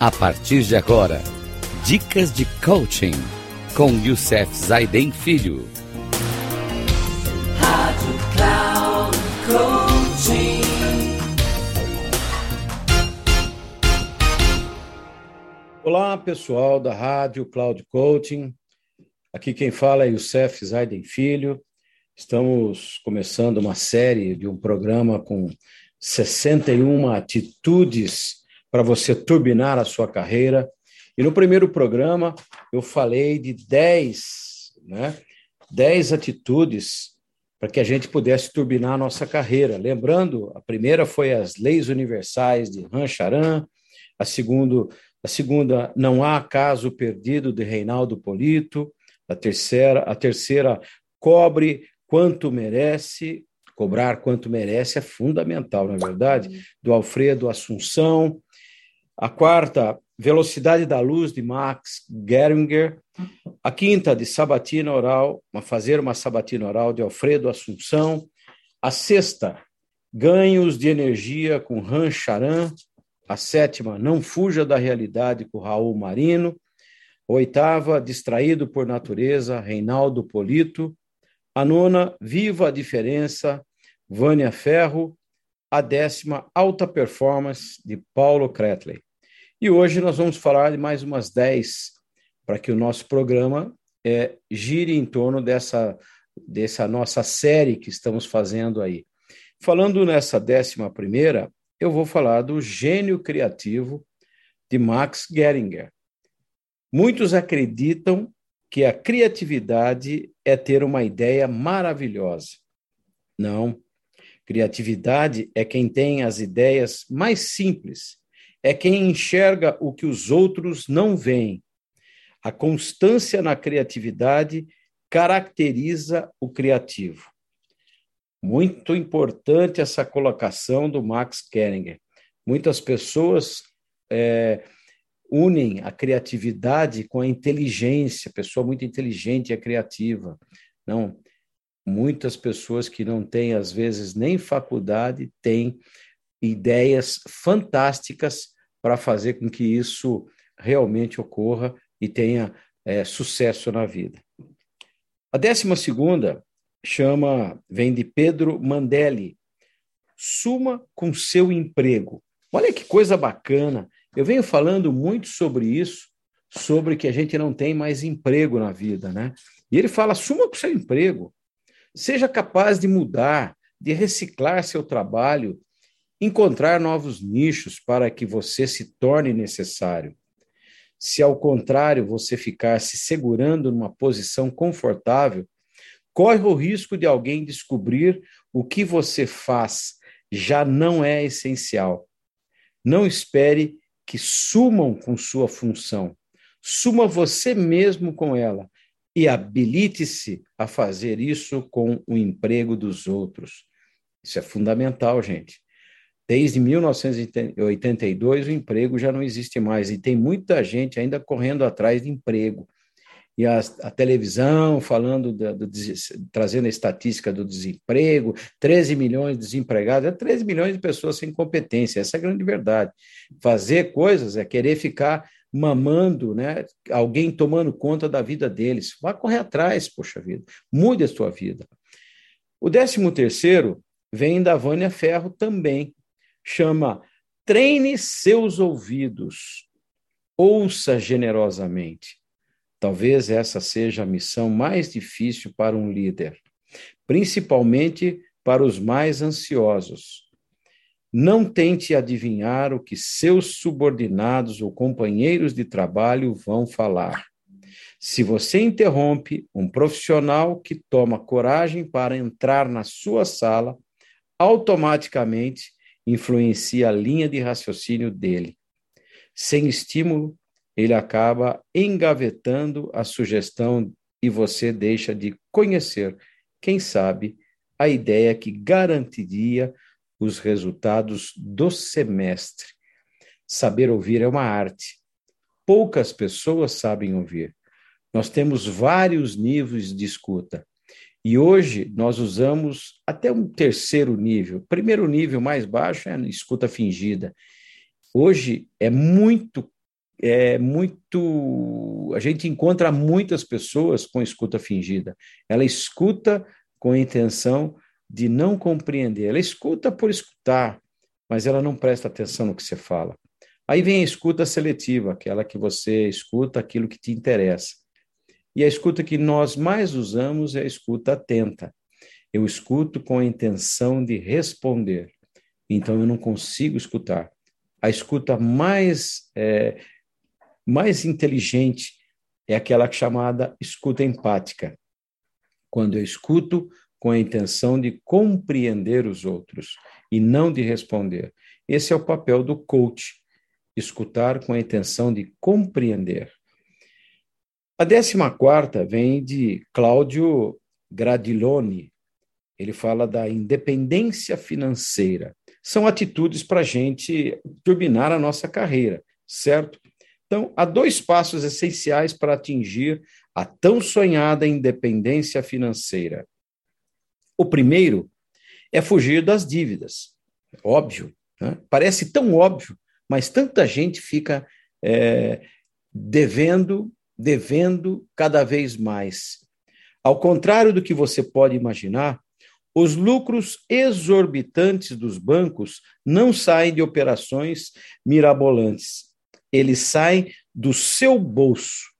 A partir de agora, dicas de coaching com Youssef Zaiden Filho. Rádio Cloud Coaching. Olá, pessoal da Rádio Cloud Coaching. Aqui quem fala é Youssef Zaiden Filho. Estamos começando uma série de um programa com 61 atitudes para você turbinar a sua carreira. E no primeiro programa eu falei de 10, né? 10 atitudes para que a gente pudesse turbinar a nossa carreira. Lembrando, a primeira foi as leis universais de Rancharan, a segunda, a segunda não há caso perdido de Reinaldo Polito, a terceira, a terceira cobre quanto merece, cobrar quanto merece é fundamental, na é verdade, do Alfredo Assunção, a quarta, Velocidade da Luz, de Max Geringer. A quinta, de Sabatina Oral, Fazer uma Sabatina Oral, de Alfredo Assunção. A sexta, Ganhos de Energia, com Han Charan. A sétima, Não Fuja da Realidade, com Raul Marino. A oitava, Distraído por Natureza, Reinaldo Polito. A nona, Viva a Diferença, Vânia Ferro. A décima, Alta Performance, de Paulo Kretley. E hoje nós vamos falar de mais umas 10 para que o nosso programa é, gire em torno dessa, dessa nossa série que estamos fazendo aí. Falando nessa décima primeira, eu vou falar do gênio criativo de Max Geringer. Muitos acreditam que a criatividade é ter uma ideia maravilhosa. Não. Criatividade é quem tem as ideias mais simples é quem enxerga o que os outros não veem. A constância na criatividade caracteriza o criativo. Muito importante essa colocação do Max Keringer. Muitas pessoas é, unem a criatividade com a inteligência, pessoa muito inteligente e criativa. Não, muitas pessoas que não têm, às vezes, nem faculdade, têm ideias fantásticas para fazer com que isso realmente ocorra e tenha é, sucesso na vida. A décima segunda chama, vem de Pedro Mandelli, suma com seu emprego. Olha que coisa bacana. Eu venho falando muito sobre isso, sobre que a gente não tem mais emprego na vida, né? E ele fala: suma com seu emprego. Seja capaz de mudar, de reciclar seu trabalho, encontrar novos nichos para que você se torne necessário. Se ao contrário você ficar se segurando numa posição confortável, corre o risco de alguém descobrir o que você faz já não é essencial. Não espere que sumam com sua função. Suma você mesmo com ela e habilite-se a fazer isso com o emprego dos outros. Isso é fundamental, gente. Desde 1982, o emprego já não existe mais e tem muita gente ainda correndo atrás de emprego. E a, a televisão falando, do, do, trazendo a estatística do desemprego, 13 milhões de desempregados, é 13 milhões de pessoas sem competência, essa é a grande verdade. Fazer coisas é querer ficar mamando, né? alguém tomando conta da vida deles. Vá correr atrás, poxa vida, mude a sua vida. O décimo terceiro vem da Vânia Ferro também, chama Treine seus ouvidos, ouça generosamente. Talvez essa seja a missão mais difícil para um líder, principalmente para os mais ansiosos. Não tente adivinhar o que seus subordinados ou companheiros de trabalho vão falar. Se você interrompe um profissional que toma coragem para entrar na sua sala, automaticamente influencia a linha de raciocínio dele. Sem estímulo, ele acaba engavetando a sugestão e você deixa de conhecer, quem sabe, a ideia que garantiria os resultados do semestre. Saber ouvir é uma arte. Poucas pessoas sabem ouvir. Nós temos vários níveis de escuta. E hoje nós usamos até um terceiro nível. Primeiro nível mais baixo é a escuta fingida. Hoje é muito é muito. A gente encontra muitas pessoas com escuta fingida. Ela escuta com a intenção de não compreender. Ela escuta por escutar, mas ela não presta atenção no que você fala. Aí vem a escuta seletiva, aquela que você escuta aquilo que te interessa. E a escuta que nós mais usamos é a escuta atenta. Eu escuto com a intenção de responder. Então eu não consigo escutar. A escuta mais é, mais inteligente é aquela chamada escuta empática. Quando eu escuto com a intenção de compreender os outros e não de responder. Esse é o papel do coach, escutar com a intenção de compreender. A décima quarta vem de Cláudio Gradiloni. Ele fala da independência financeira. São atitudes para a gente turbinar a nossa carreira, certo? Então, há dois passos essenciais para atingir a tão sonhada independência financeira. O primeiro é fugir das dívidas. Óbvio, né? parece tão óbvio, mas tanta gente fica é, devendo, devendo cada vez mais. Ao contrário do que você pode imaginar, os lucros exorbitantes dos bancos não saem de operações mirabolantes ele sai do seu bolso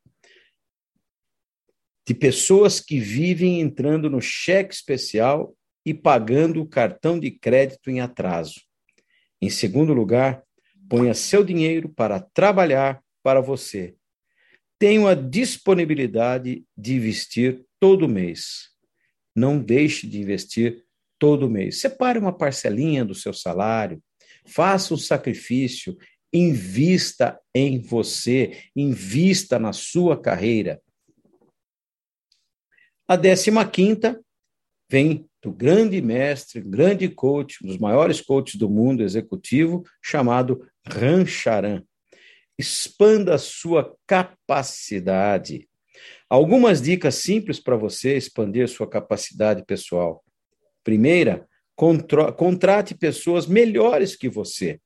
de pessoas que vivem entrando no cheque especial e pagando o cartão de crédito em atraso. Em segundo lugar, ponha seu dinheiro para trabalhar para você. Tenha a disponibilidade de investir todo mês. Não deixe de investir todo mês. Separe uma parcelinha do seu salário, faça um sacrifício Invista em você, invista na sua carreira. A décima quinta vem do grande mestre, grande coach, um dos maiores coaches do mundo executivo, chamado Rancharan. Expanda a sua capacidade. Algumas dicas simples para você expandir sua capacidade pessoal. Primeira, contrate pessoas melhores que você.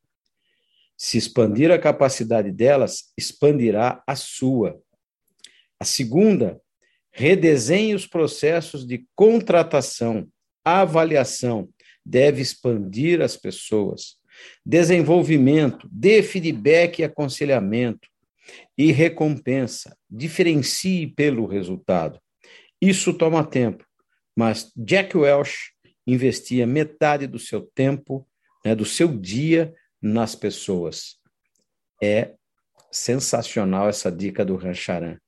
Se expandir a capacidade delas, expandirá a sua. A segunda, redesenhe os processos de contratação, avaliação, deve expandir as pessoas. Desenvolvimento, dê feedback e aconselhamento. E recompensa, diferencie pelo resultado. Isso toma tempo, mas Jack Welch investia metade do seu tempo, né, do seu dia, nas pessoas. É sensacional essa dica do Rancharan.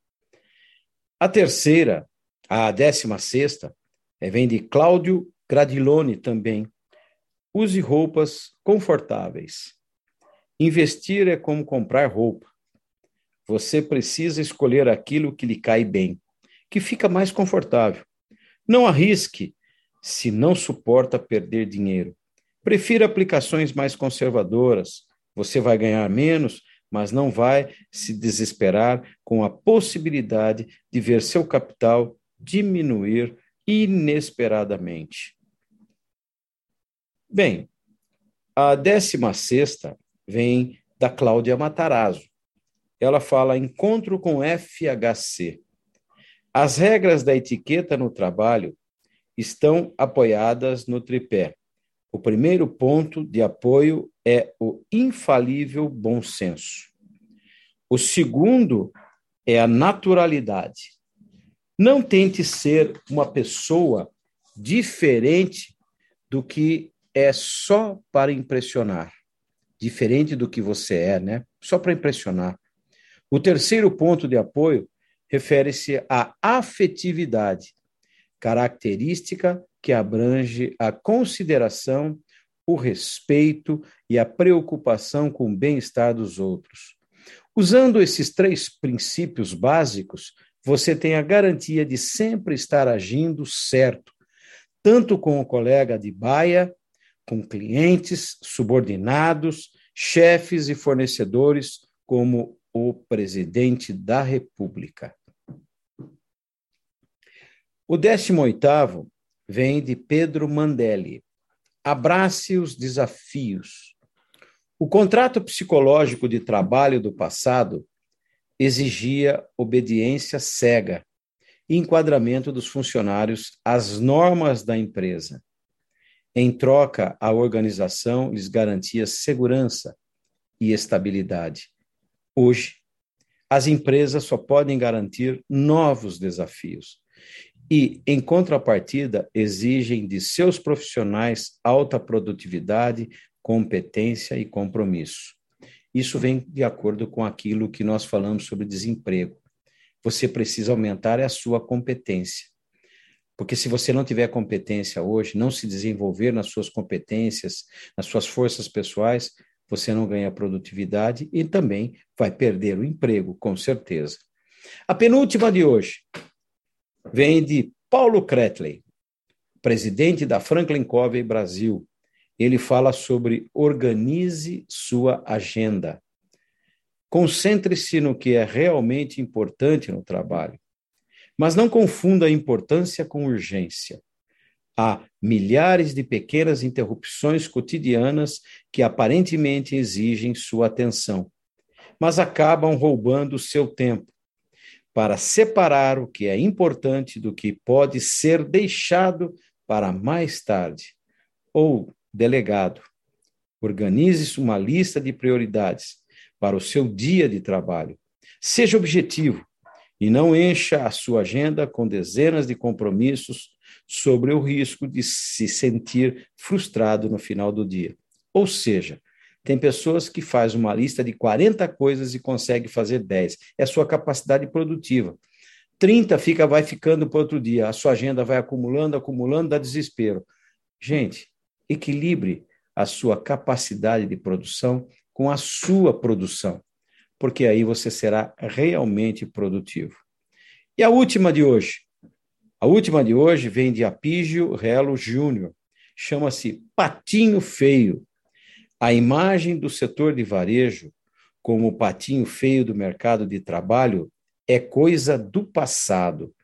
A terceira, a décima sexta, é, vem de Cláudio Gradiloni também. Use roupas confortáveis. Investir é como comprar roupa. Você precisa escolher aquilo que lhe cai bem, que fica mais confortável. Não arrisque se não suporta perder dinheiro. Prefira aplicações mais conservadoras. Você vai ganhar menos, mas não vai se desesperar com a possibilidade de ver seu capital diminuir inesperadamente. Bem, a décima sexta vem da Cláudia Matarazzo. Ela fala encontro com FHC. As regras da etiqueta no trabalho estão apoiadas no tripé o primeiro ponto de apoio é o infalível bom senso. O segundo é a naturalidade. Não tente ser uma pessoa diferente do que é só para impressionar. Diferente do que você é, né? Só para impressionar. O terceiro ponto de apoio refere-se à afetividade, característica que abrange a consideração, o respeito e a preocupação com o bem-estar dos outros. Usando esses três princípios básicos, você tem a garantia de sempre estar agindo certo, tanto com o colega de baia, com clientes, subordinados, chefes e fornecedores, como o presidente da República. O 18 vem de Pedro Mandelli. Abrace os desafios. O contrato psicológico de trabalho do passado exigia obediência cega e enquadramento dos funcionários às normas da empresa. Em troca, a organização lhes garantia segurança e estabilidade. Hoje, as empresas só podem garantir novos desafios e, em contrapartida, exigem de seus profissionais alta produtividade, competência e compromisso. Isso vem de acordo com aquilo que nós falamos sobre desemprego. Você precisa aumentar a sua competência. Porque se você não tiver competência hoje, não se desenvolver nas suas competências, nas suas forças pessoais, você não ganha produtividade e também vai perder o emprego, com certeza. A penúltima de hoje vem de Paulo Kretley, presidente da Franklin Covey Brasil. Ele fala sobre organize sua agenda. Concentre-se no que é realmente importante no trabalho, mas não confunda a importância com urgência. Há milhares de pequenas interrupções cotidianas que aparentemente exigem sua atenção, mas acabam roubando seu tempo para separar o que é importante do que pode ser deixado para mais tarde ou delegado. Organize uma lista de prioridades para o seu dia de trabalho. Seja objetivo e não encha a sua agenda com dezenas de compromissos sobre o risco de se sentir frustrado no final do dia. Ou seja, tem pessoas que fazem uma lista de 40 coisas e conseguem fazer 10. É a sua capacidade produtiva. 30 fica, vai ficando para outro dia. A sua agenda vai acumulando, acumulando, dá desespero. Gente, equilibre a sua capacidade de produção com a sua produção, porque aí você será realmente produtivo. E a última de hoje, a última de hoje vem de Apígio Relo Júnior, chama-se Patinho Feio. A imagem do setor de varejo como o patinho feio do mercado de trabalho é coisa do passado.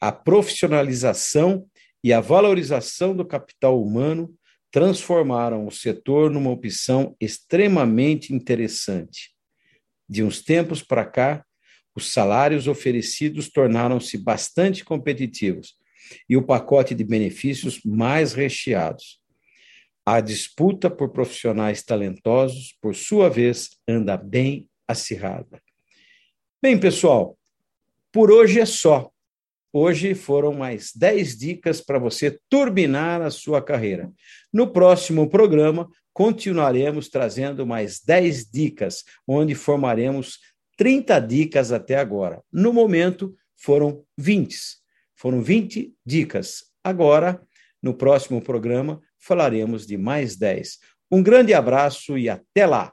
A profissionalização e a valorização do capital humano transformaram o setor numa opção extremamente interessante. De uns tempos para cá, os salários oferecidos tornaram-se bastante competitivos e o pacote de benefícios mais recheados. A disputa por profissionais talentosos, por sua vez, anda bem acirrada. Bem, pessoal, por hoje é só. Hoje foram mais 10 dicas para você turbinar a sua carreira. No próximo programa, continuaremos trazendo mais 10 dicas, onde formaremos 30 dicas até agora. No momento, foram 20. Foram 20 dicas. Agora, no próximo programa, falaremos de mais 10. Um grande abraço e até lá!